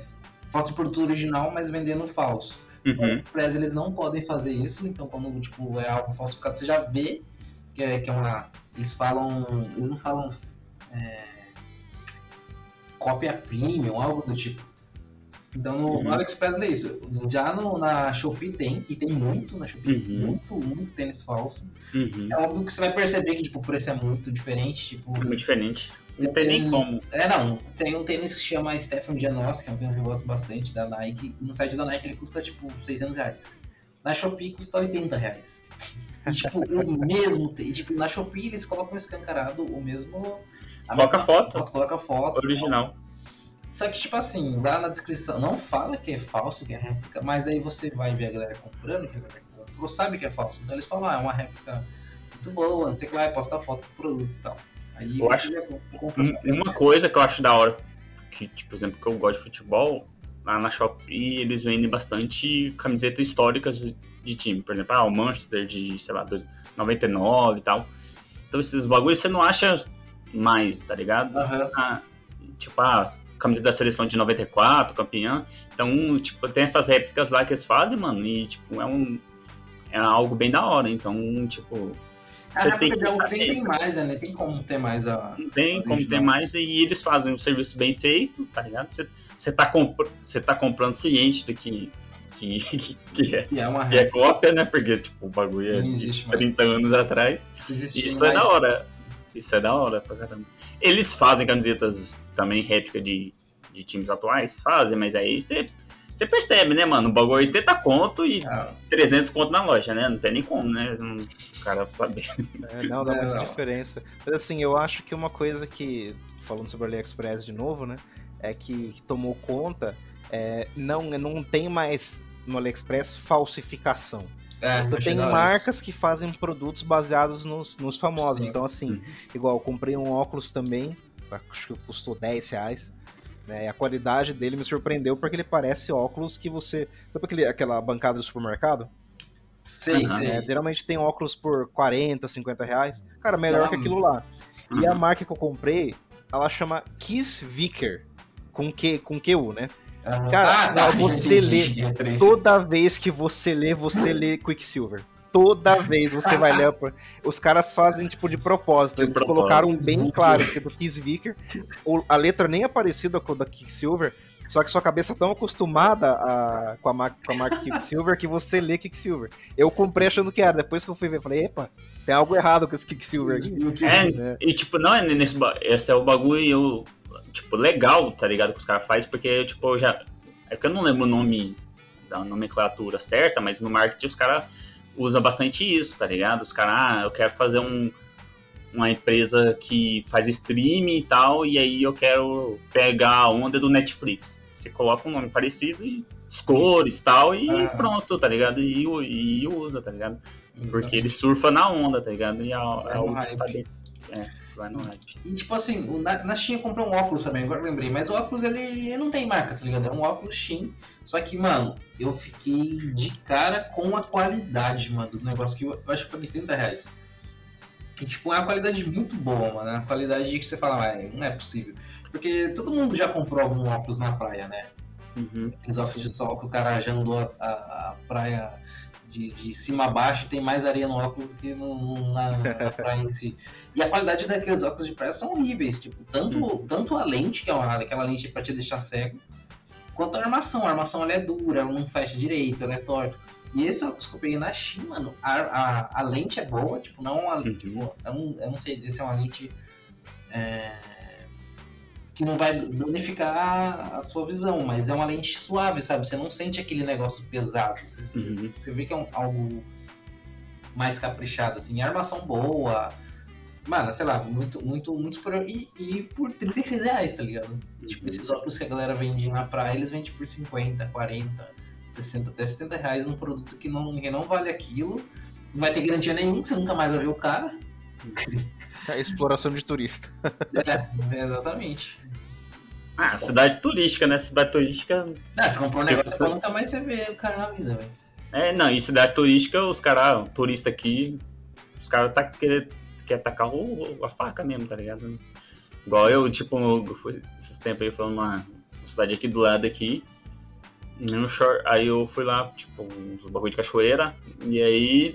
de produto original, mas vendendo falso. Uhum. Express, eles não podem fazer isso, então quando tipo, é algo falsificado, você já vê que é, que é uma. Eles falam. Eles não falam é, cópia premium, algo do tipo. Então no, uhum. no AliExpress é isso. Já no, na Shopee tem, e tem muito na Shopee, uhum. muito, muito tênis falso. Uhum. É óbvio que você vai perceber que tipo, o preço é muito diferente. Tipo, muito diferente. Não tem nem como. É, não. Tem um tênis que se chama Stephen Janos, que é um tênis que eu gosto bastante, da Nike. No site da Nike ele custa, tipo, 600 reais. Na Shopee custa 80 reais. E, tipo, o mesmo Tipo, na Shopee eles colocam escancarado o mesmo... Coloca foto. Coloca foto. Original. Só que, tipo assim, lá na descrição, não fala que é falso, que é réplica, mas daí você vai ver a galera comprando, que a galera comprou, sabe que é falso. Então eles falam, ah, é uma réplica muito boa, não sei que lá, posta foto do produto e tal. Aí eu acho uma coisa que eu acho da hora, que, tipo, por exemplo, que eu gosto de futebol, lá na Shopee eles vendem bastante camisetas históricas de time. Por exemplo, ah, o Manchester de, sei lá, 99 e tal. Então esses bagulhos você não acha mais, tá ligado? Uhum. Ah, tipo, ah, camiseta da seleção de 94, campeã. Então, tipo, tem essas réplicas lá que eles fazem, mano, e, tipo, é um... É algo bem da hora. Então, tipo, você ah, tem que. Não tem mais, né? Tem como ter mais a. Não tem a como ter mais e eles fazem um serviço bem feito, tá ligado? Você, você, tá, comp... você tá comprando ciente do que. Que, que, é, é, uma que é cópia, né? Porque, tipo, o bagulho é de 30 mais. anos atrás. Isso mais. é da hora. Isso é da hora pra caramba. Eles fazem camisetas também réplica de, de times atuais? Fazem, mas aí você você percebe, né, mano? O bagulho 80 conto e ah. 300 conto na loja, né? Não tem nem como, né? O cara saber. É, não, dá é, muita não. diferença. Mas assim, eu acho que uma coisa que, falando sobre o AliExpress de novo, né? É que, que tomou conta, é, não, não tem mais no AliExpress falsificação. É, Você tem marcas isso. que fazem produtos baseados nos, nos famosos. Sim. Então, assim, igual, eu comprei um óculos também, acho que custou 10 reais. Né? E a qualidade dele me surpreendeu porque ele parece óculos que você. Sabe aquele, aquela bancada do supermercado? Sim, sim. É, geralmente tem óculos por 40, 50 reais. Cara, melhor que aquilo lá. E a uhum. marca que eu comprei, ela chama Kiss Vicker. Com Q, com QU, né? Uhum. Cara, ah, tá, você lê. Toda vez que você lê, você lê Quicksilver toda vez você vai ler. Os caras fazem tipo de propósito. Eles propósito. colocaram bem claro, tipo Kiss Vicker. A letra nem é parecida com a da Kicksilver. Só que sua cabeça é tão acostumada a, com, a marca, com a marca Kicksilver que você lê Kicksilver. Eu comprei achando que era. Depois que eu fui ver, falei, epa, tem algo errado com esse Kicksilver aqui. É, é. e tipo, não é nesse. Esse é o bagulho, tipo, legal, tá ligado? Que os caras fazem, porque, tipo, eu já. É que eu não lembro o nome da nomenclatura certa, mas no marketing os caras usa bastante isso, tá ligado? Os caras, ah, eu quero fazer um, uma empresa que faz streaming e tal, e aí eu quero pegar a onda do Netflix. Você coloca um nome parecido e as cores e tal, e ah. pronto, tá ligado? E, e, usa, tá ligado? Porque ele surfa na onda, tá ligado? E é, é, é o que tá dentro. É. Vai no hype. E tipo assim, na, na Steam comprou um óculos também, agora eu lembrei. Mas o óculos ele, ele não tem marca, tá ligado? É um óculos Steam. Só que, mano, eu fiquei de cara com a qualidade, mano, do negócio que eu, eu acho que paguei 30 reais. E tipo, é uma qualidade muito boa, mano. É uma qualidade que você fala, ah, não é possível. Porque todo mundo já comprou algum óculos na praia, né? Uhum. Aqueles óculos de sol que o cara já andou a, a, a praia de, de cima a baixo tem mais areia no óculos do que no, na, na praia em si. E a qualidade daqueles óculos de praia são horríveis, tipo, tanto, hum. tanto a lente, que é uma, aquela lente para te deixar cego, quanto a armação. A armação ela é dura, ela não fecha direito, ela é torta. E esse óculos que eu peguei na China, mano, a, a, a lente é boa, tipo, não é uma, uhum. tipo, eu, não, eu não sei dizer se é uma lente é, que não vai danificar a sua visão, mas é uma lente suave, sabe? Você não sente aquele negócio pesado. Você, uhum. você vê que é um, algo mais caprichado, assim. Armação boa. Mano, sei lá, muito, muito, muito superior. E, e por 36 reais, tá ligado? Uhum. Tipo, esses óculos que a galera vende na praia, eles vendem por 50, 40, 60, até 70 reais num produto que não, que não vale aquilo. Não vai ter garantia nenhuma, que você nunca mais vai ver o cara. É exploração de turista. É, exatamente. Ah, cidade turística, né? Cidade turística. Ah, você comprou um negócio você... nunca mais você vê o cara na vida, velho. É, não, em cidade turística, os caras, turista aqui, os caras tá querendo quer atacar o, a faca mesmo, tá ligado? Igual eu, tipo, eu fui esses tempos aí falando uma cidade aqui do lado aqui. No short, aí eu fui lá, tipo, uns bagulho de cachoeira, e aí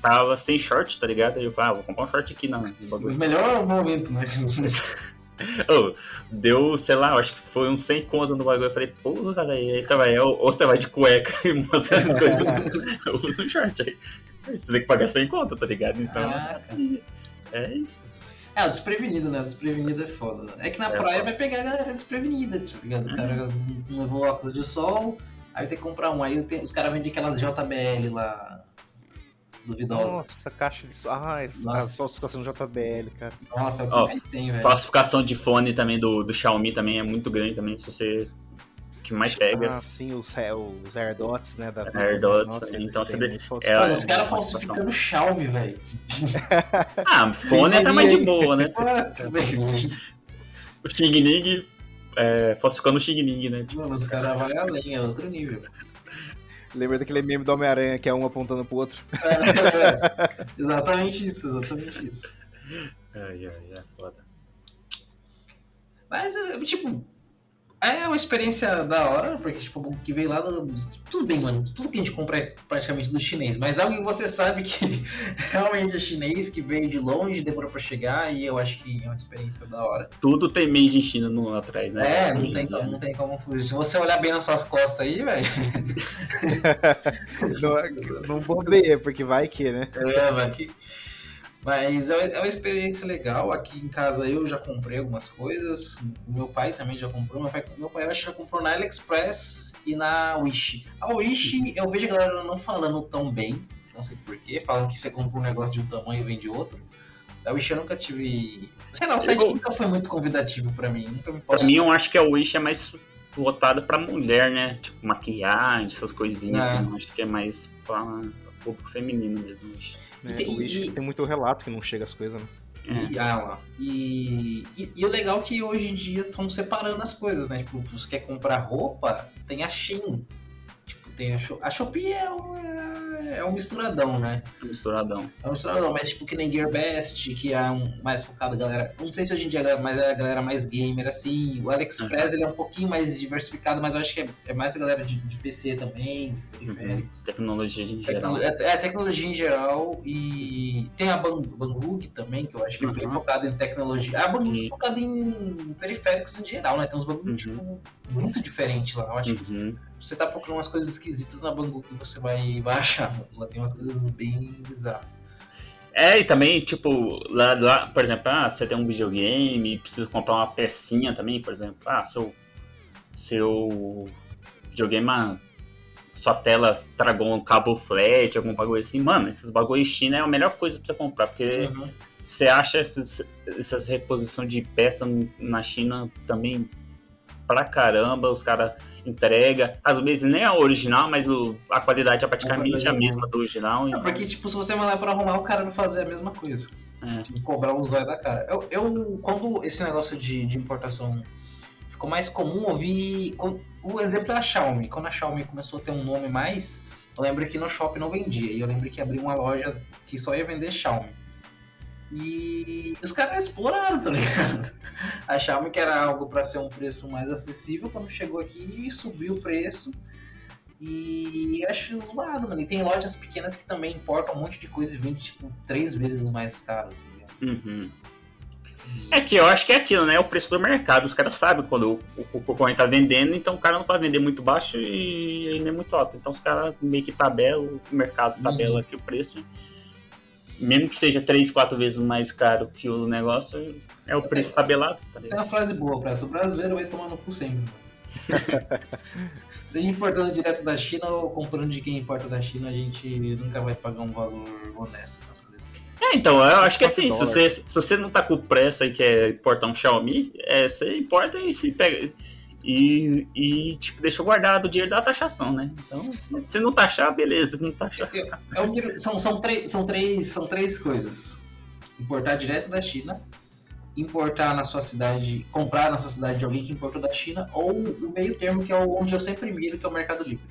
tava sem short, tá ligado? Aí eu falei, ah, vou comprar um short aqui no bagulho. O melhor momento, né? oh, deu, sei lá, acho que foi uns 100 conto no bagulho. Eu falei, porra, cara, aí você vai, ou, ou você vai de cueca e mostra essas coisas, eu uso um short aí. Você tem que pagar 100 conto, tá ligado? Então, ah, assim, é isso. É, o desprevenido, né? O desprevenido é foda. É que na é praia foda. vai pegar a galera desprevenida, tá ligado? O cara uhum. não levou óculos de sol, aí tem que comprar um. Aí tem, os caras vendem aquelas JBL lá, duvidosa. Nossa, caixa de. Ah, a falsificação JBL, cara. Nossa, é o que oh, mais tem, velho. Falsificação de fone também do, do Xiaomi também é muito grande também, se você. que mais pega. Ah, sim, os, os AirDots, né? Da AirDots, Nossa, então você. É, Mano, os caras falsificando Xiaomi, velho. ah, fone é até mais de boa, né? o Xing Ling é, falsificando o Xing Ling, né? Mano, os caras vão além, é outro nível. Lembra daquele meme do Homem-Aranha que é um apontando pro outro? É, é, exatamente isso, exatamente isso. Ai, ai, é foda. Mas, tipo, É uma experiência da hora, porque tipo, o que veio lá. Do... Tudo bem, mano. Tudo que a gente compra é praticamente do chinês. Mas algo que você sabe que realmente é chinês, que veio de longe, demorou pra chegar, e eu acho que é uma experiência da hora. Tudo tem made in China no, atrás, né? É, não tem, como, não tem como fugir. Se você olhar bem nas suas costas aí, velho. não, não bobeia, porque vai que, né? É, vai que. Mas é, é uma experiência legal. Aqui em casa eu já comprei algumas coisas. Meu pai também já comprou. Meu pai, meu pai acho que já comprou na AliExpress e na Wish. A Wish eu vejo a galera não falando tão bem. Não sei porquê. Falam que você compra um negócio de um tamanho e vende outro. A Wish eu nunca tive. Sei lá, o site eu... nunca foi muito convidativo para mim. Nunca me posso... Pra mim, eu acho que a Wish é mais voltada pra mulher, né? Tipo, maquiagem, essas coisinhas. É. Assim, acho que é mais pra público feminino mesmo. É, o Wish e... tem muito relato que não chega as coisas, né? E, ah, lá. E, e, e, o legal é que hoje em dia estão separando as coisas, né? Tipo, se você quer comprar roupa, tem a Shein. Tem a, Shopee. a Shopee é uma é um misturadão, né? Misturadão. É um misturadão, mas tipo que nem Gearbest, que é um mais focado galera. Não sei se hoje em dia é mas é a galera mais gamer, assim. O AliExpress uhum. ele é um pouquinho mais diversificado, mas eu acho que é, é mais a galera de, de PC também, periféricos. Uhum. Tecnologia em geral. é, é, tecnologia em geral e tem a Banggood também, que eu acho que uhum. é bem uhum. focada em tecnologia. A Banggood é focada em periféricos em geral, né? Tem uns Banggood, uhum. tipo, muito diferentes lá. Eu acho que uhum você tá procurando umas coisas esquisitas na Bangu que você vai, vai achar. Lá tem umas coisas bem bizarras. É, e também, tipo, lá, lá, por exemplo, ah, você tem um videogame e precisa comprar uma pecinha também, por exemplo, ah, seu, seu videogame, ah, sua tela tragou um cabo flat, algum bagulho assim, mano, esses bagulho China é a melhor coisa pra você comprar, porque uhum. você acha esses, essas reposição de peça na China também pra caramba, os caras entrega. Às vezes nem a original, mas o, a qualidade é praticamente a mesma do original. Então... porque, tipo, se você mandar pra arrumar, o cara vai fazer a mesma coisa. É. Tipo, cobrar o zóio da cara. Eu, eu, quando esse negócio de, de importação ficou mais comum, eu vi. O exemplo é a Xiaomi. Quando a Xiaomi começou a ter um nome mais, eu lembro que no shopping não vendia. E eu lembro que abriu uma loja que só ia vender Xiaomi. E os caras exploraram, tá ligado? Achavam que era algo para ser um preço mais acessível, quando chegou aqui subiu o preço. E acho zoado, mano. E tem lojas pequenas que também importam um monte de coisa e vendem, tipo, três vezes mais caro, tá ligado? Uhum. É que eu acho que é aquilo, né? É o preço do mercado. Os caras sabem quando o, concorrente tá vendendo, então o cara não pode vender muito baixo e nem muito alto. Então os caras meio que tabela, o mercado tabela uhum. aqui o preço mesmo que seja três, quatro vezes mais caro que o negócio, é o preço tabelado. Tá Tem uma frase boa pra essa. O brasileiro vai tomar no cu sempre. Seja importando direto da China ou comprando de quem importa da China, a gente nunca vai pagar um valor honesto nas coisas. É, então, eu acho que assim, se você, se você não tá com pressa e quer importar um Xiaomi, é, você importa e se pega e, e tipo, deixou guardado o dinheiro da taxação, né? Então, se, se não taxar, beleza, não taxar. É, é são, são, três, são, três, são três coisas. Importar direto da China, importar na sua cidade, comprar na sua cidade de alguém que importou da China, ou o meio termo, que é onde eu sempre miro, que é o Mercado Livre.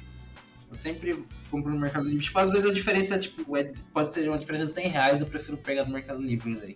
Eu sempre compro no Mercado Livre. Tipo, às vezes a diferença tipo, é, pode ser uma diferença de 100 reais, eu prefiro pegar no Mercado Livre daí.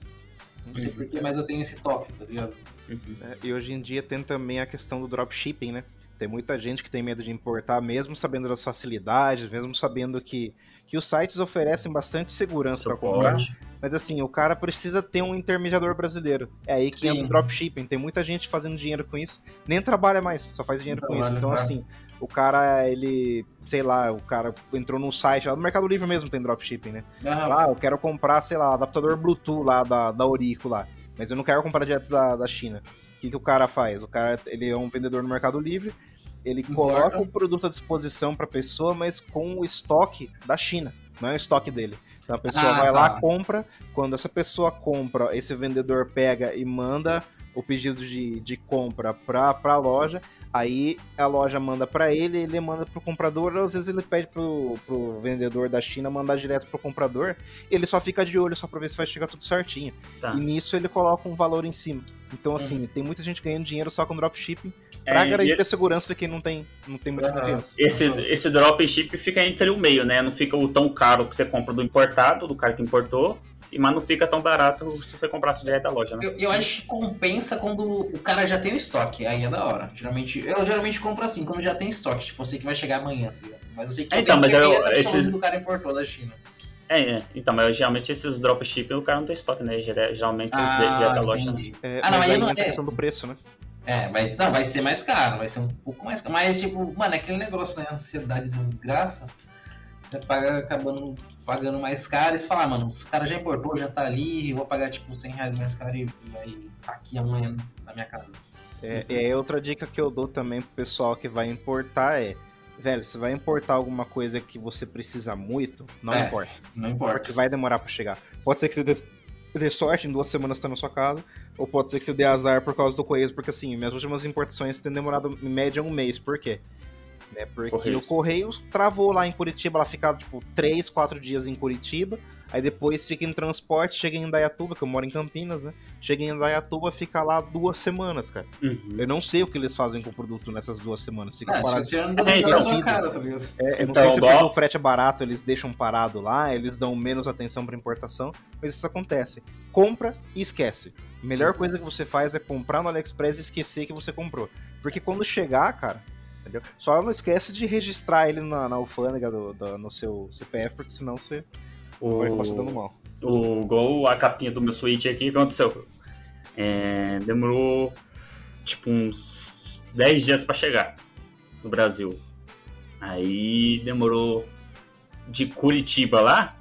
Não sei uhum. porquê, mas eu tenho esse toque, tá ligado? Uhum. É, e hoje em dia tem também a questão do dropshipping, né? Tem muita gente que tem medo de importar, mesmo sabendo das facilidades, mesmo sabendo que, que os sites oferecem bastante segurança para comprar. Mas assim, o cara precisa ter um intermediador brasileiro. É aí que Sim. entra o dropshipping. Tem muita gente fazendo dinheiro com isso, nem trabalha mais, só faz dinheiro com isso. Então, assim, o cara, ele, sei lá, o cara entrou num site lá do Mercado Livre mesmo, tem dropshipping, né? Ah, eu quero comprar, sei lá, adaptador Bluetooth lá da, da Orico lá. Mas eu não quero comprar direto da, da China. O que, que o cara faz? O cara ele é um vendedor no Mercado Livre, ele coloca o produto à disposição para a pessoa, mas com o estoque da China, não é o estoque dele. Então a pessoa ah, vai tá. lá, compra, quando essa pessoa compra, esse vendedor pega e manda o pedido de, de compra para a loja, Aí a loja manda para ele, ele manda pro comprador, às vezes ele pede pro, pro vendedor da China mandar direto pro comprador, ele só fica de olho só pra ver se vai chegar tudo certinho. Tá. E nisso ele coloca um valor em cima. Então, assim, uhum. tem muita gente ganhando dinheiro só com dropshipping pra é, garantir a segurança de quem não tem, não tem muita confiança. Esse, esse dropship fica entre o meio, né? Não fica o tão caro que você compra do importado, do cara que importou, mas não fica tão barato se você comprasse direto da loja, né? Eu, eu, acho que compensa quando o cara já tem o estoque, aí é da hora. Geralmente, eu geralmente compro assim, quando já tem estoque, tipo, eu sei que vai chegar amanhã, filho. Mas eu sei que é, então, mas eu, esses... do cara importou da China. É, é, então, mas geralmente esses dropshipping o cara não tem estoque, né? Geralmente ah, direto da loja. Né? É, ah, não, aí não é questão do preço, né? É, mas não, vai ser mais caro, vai ser um pouco mais caro. Mas, tipo, mano, é aquele negócio, né? Ansiedade da desgraça. Você paga acabando pagando mais caro e você fala, ah, mano, o cara já importou, já tá ali, vou pagar tipo 100 reais mais caro e vai tá aqui amanhã na minha casa. É, é, outra dica que eu dou também pro pessoal que vai importar é, velho, você vai importar alguma coisa que você precisa muito, não é, importa. Não importa. Porque vai demorar para chegar. Pode ser que você dê, dê sorte, em duas semanas tá na sua casa, ou pode ser que você dê azar por causa do Correios, porque assim, minhas últimas importações têm demorado em média um mês. Por quê? Né? Porque Correios. o Correios travou lá em Curitiba, ela ficava tipo 3, 4 dias em Curitiba, aí depois fica em transporte, chega em Indaiatuba, que eu moro em Campinas, né? Chega em Indaiatuba, fica lá duas semanas, cara. Uhum. Eu não sei o que eles fazem com o produto nessas duas semanas. Fica é, parado. É, então, cara, tá é, eu não então, sei se porque o frete é barato, eles deixam parado lá, eles dão menos atenção para importação, mas isso acontece. Compra e esquece. A melhor coisa que você faz é comprar no AliExpress e esquecer que você comprou. Porque quando chegar, cara, entendeu? Só não esquece de registrar ele na, na alfândega do, do, no seu CPF, porque senão você o... vai passar dando mal. O Gol, a capinha do meu Switch aqui, o que aconteceu? É, demorou tipo uns 10 dias para chegar no Brasil. Aí demorou de Curitiba lá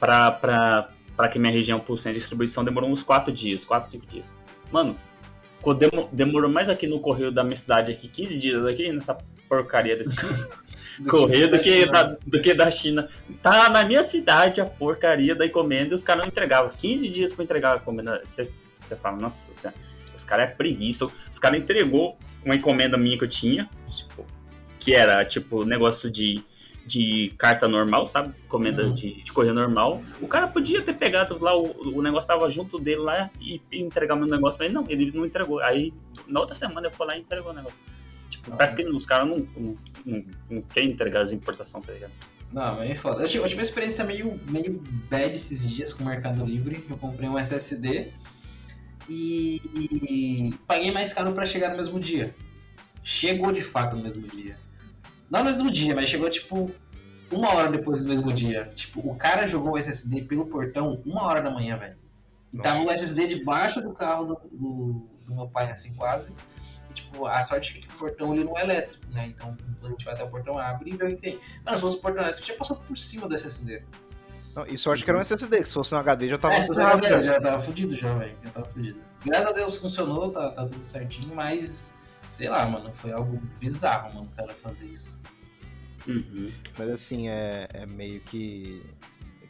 pra, pra, pra que minha região fosse a distribuição, demorou uns 4 dias, 4, 5 dias. Mano, demorou mais aqui no correio da minha cidade aqui, 15 dias aqui, nessa porcaria desse correio do que, da, do que da China. Tá na minha cidade a porcaria da encomenda e os caras não entregavam. 15 dias pra entregar a encomenda. Você, você fala, nossa, você, os caras é preguiça. Os caras entregou uma encomenda minha que eu tinha, tipo, que era tipo negócio de de carta normal, sabe? Encomenda uhum. de, de correio normal. O cara podia ter pegado lá, o, o negócio tava junto dele lá e, e entregar meu negócio, mas não, ele não entregou. Aí, na outra semana, eu fui lá e entregou o negócio. Tipo, parece que os caras não, não, não, não querem entregar as importações, tá ligado? Não, é foda. Eu tive, eu tive uma experiência meio, meio bad esses dias com o Mercado Livre. Eu comprei um SSD e, e paguei mais caro para chegar no mesmo dia. Chegou de fato no mesmo dia. Não no mesmo dia, mas chegou tipo uma hora depois do mesmo dia. Tipo, o cara jogou o SSD pelo portão uma hora da manhã, velho. E tava o SSD debaixo do carro do, do, do, meu pai, assim, quase. Tipo, a sorte é que o portão ele não é elétrico, né? Então, quando a gente vai até o portão, abre e vê o que tem. Mano, se fosse o portão elétrico, tinha passado por cima do SSD. Não, e sorte que era um SSD, que se fosse um HD já tava é, se HD, já tava fudido já, velho. Já tava fudido. Graças a Deus funcionou, tá, tá tudo certinho, mas sei lá, mano, foi algo bizarro, mano, o cara fazer isso. Uhum. Mas assim, é, é meio que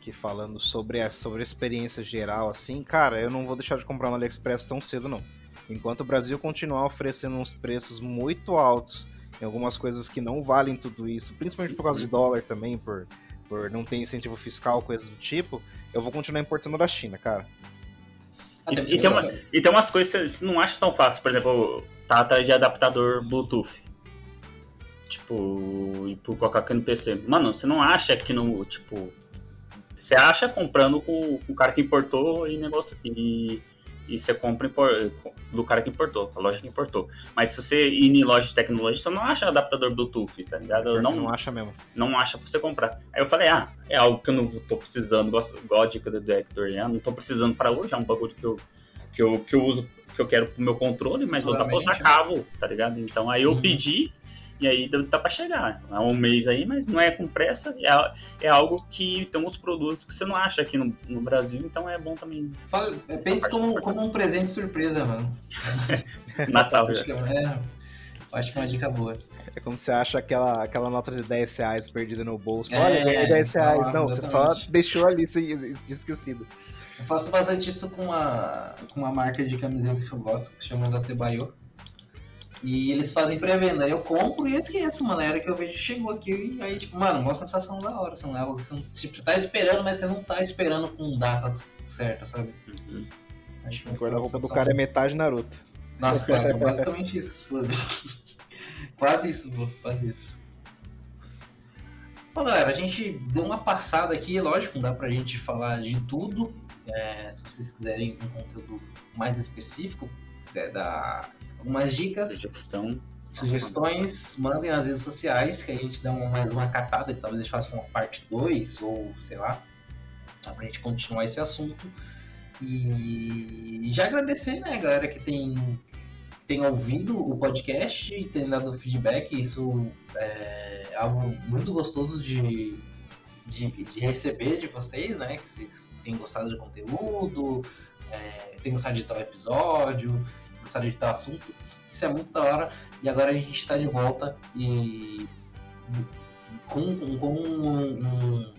que falando sobre a, sobre a experiência geral, assim, cara, eu não vou deixar de comprar no AliExpress tão cedo, não. Enquanto o Brasil continuar oferecendo uns preços muito altos em algumas coisas que não valem tudo isso, principalmente por causa de dólar também, por, por não ter incentivo fiscal, coisas do tipo, eu vou continuar importando da China, cara. E, e, tem, uma, e tem umas coisas que você não acha tão fácil, por exemplo, tá atrás de adaptador Bluetooth. Tipo, e por colocar aqui no PC. Mano, você não acha que no. Tipo. Você acha comprando com, com o cara que importou e negócio. E, e você compra do cara que importou, a loja que importou. Mas se você ir em loja de tecnologia, você não acha adaptador Bluetooth, tá ligado? Não, não acha mesmo. Não acha pra você comprar. Aí eu falei, ah, é algo que eu não tô precisando, igual a dica do Hector, né? Não tô precisando para hoje, é um bagulho que eu, que eu, que eu uso, que eu quero pro meu controle, mas eu dá pra usar cabo, tá ligado? Então aí eu uhum. pedi e aí tá para chegar. Há um mês aí, mas não é com pressa. É, é algo que tem uns produtos que você não acha aqui no, no Brasil, então é bom também. Fala, é, pense como, como um presente surpresa, mano. Natal acho. Que é, acho que é uma dica boa. É quando você acha aquela, aquela nota de 10 reais perdida no bolso. É, Olha, ganhei 10 reais. Não, você só deixou ali sem esquecido. Eu faço bastante isso com uma, com uma marca de camiseta que eu gosto, que se chama Datebayo. E eles fazem pré-venda. Eu compro e esqueço, mano. Hora que eu vejo, chegou aqui e aí, tipo, mano, uma sensação da hora. Assim, é você, não, tipo, você tá esperando, mas você não tá esperando com data certa, sabe? Uhum. Acho que a roupa do cara é metade Naruto. Nossa, cara, é basicamente isso. quase isso, quase isso. Bom, galera, a gente deu uma passada aqui, lógico, não dá pra gente falar de tudo. É, se vocês quiserem um conteúdo mais específico, quiser dar algumas dicas, Sugestão. sugestões, mandem nas redes sociais, que a gente dá uma, mais uma catada, e talvez a gente faça uma parte 2, ou sei lá, pra gente continuar esse assunto. E já agradecer, né, galera que tem, tem ouvido o podcast e tem dado feedback, isso é algo muito gostoso de, de, de receber de vocês, né, que vocês têm gostado do conteúdo, é, têm gostado de tal episódio, gostado de tal assunto, isso é muito da hora. E agora a gente está de volta e com, com, com um, um,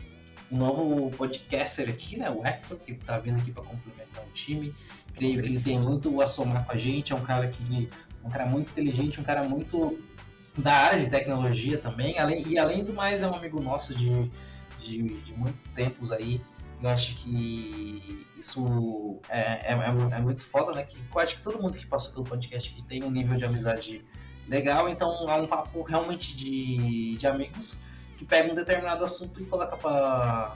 um, novo podcaster aqui, né? O Hector, que está vindo aqui para complementar o time. Creio que ele tem muito a somar com a gente. É um cara que um cara muito inteligente, um cara muito da área de tecnologia também. Além, e além do mais, é um amigo nosso de, de, de muitos tempos aí. Eu acho que isso é, é, é, é, muito foda, né? Que eu acho que todo mundo que passou pelo podcast aqui tem um nível de amizade legal, então é um papo realmente de, de amigos que pegam um determinado assunto e coloca pra,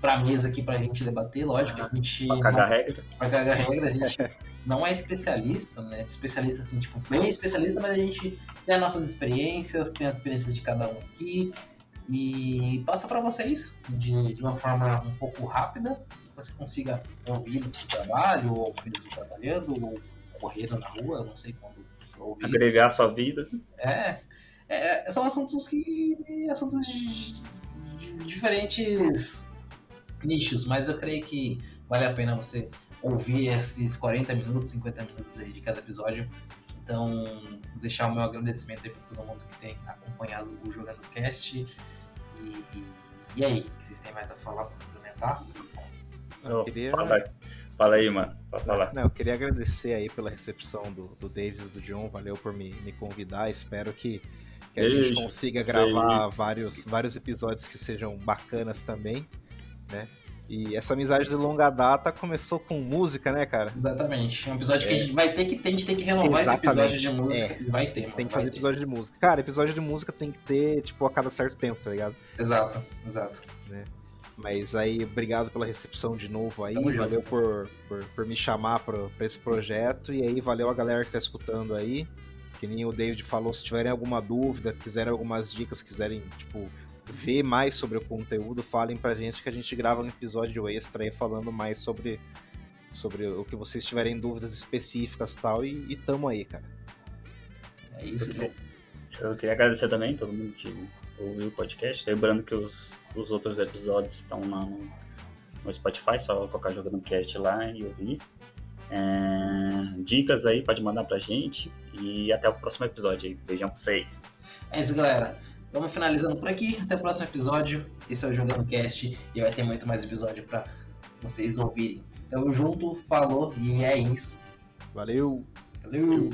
pra mesa aqui pra gente debater, lógico, a gente... Pra cagar não, regra. Pra cagar regra, a gente não é especialista, né? Especialista assim, tipo, bem especialista, mas a gente tem as nossas experiências, tem as experiências de cada um aqui, e passa para vocês de, de uma forma um pouco rápida, que você consiga ouvir no seu trabalho, ou trabalhando, ou correndo na rua, não sei quando você ouvir. Agregar a sua vida. É, é, são assuntos que. assuntos de, de, diferentes nichos, mas eu creio que vale a pena você ouvir esses 40 minutos, 50 minutos aí de cada episódio. Então, vou deixar o meu agradecimento aí para todo mundo que tem acompanhado o Jogando Cast. E, e, e aí, vocês têm mais a falar para complementar? Eu queria... fala, fala aí, mano. Pode falar. Não, eu queria agradecer aí pela recepção do, do David e do John. Valeu por me, me convidar. Espero que, que a gente consiga gravar vários, vários episódios que sejam bacanas também, né? E essa amizade de longa data começou com música, né, cara? Exatamente. É um episódio é. que a gente vai ter que, a gente tem que renovar Exatamente. esse episódio de música. É. Vai ter, mano, Tem que fazer ter. episódio de música. Cara, episódio de música tem que ter, tipo, a cada certo tempo, tá ligado? Exato, exato. Né? Mas aí, obrigado pela recepção de novo aí. Tamo valeu por, por, por, me chamar pra, pra esse projeto. E aí, valeu a galera que tá escutando aí. Que nem o David falou, se tiverem alguma dúvida, quiserem algumas dicas, quiserem, tipo, ver mais sobre o conteúdo, falem pra gente que a gente grava um episódio extra aí falando mais sobre, sobre o que vocês tiverem dúvidas específicas tal, e, e tamo aí, cara. É isso, eu, eu queria agradecer também todo mundo que ouviu o podcast, lembrando que os, os outros episódios estão no, no Spotify, só colocar jogando cast lá e ouvir. É, dicas aí, pode mandar pra gente. E até o próximo episódio aí. Beijão pra vocês. É isso, galera. Vamos finalizando por aqui. Até o próximo episódio. Esse é o Jogando Cast e vai ter muito mais episódio para vocês ouvirem. Tamo junto, falou e é isso. Valeu. Valeu.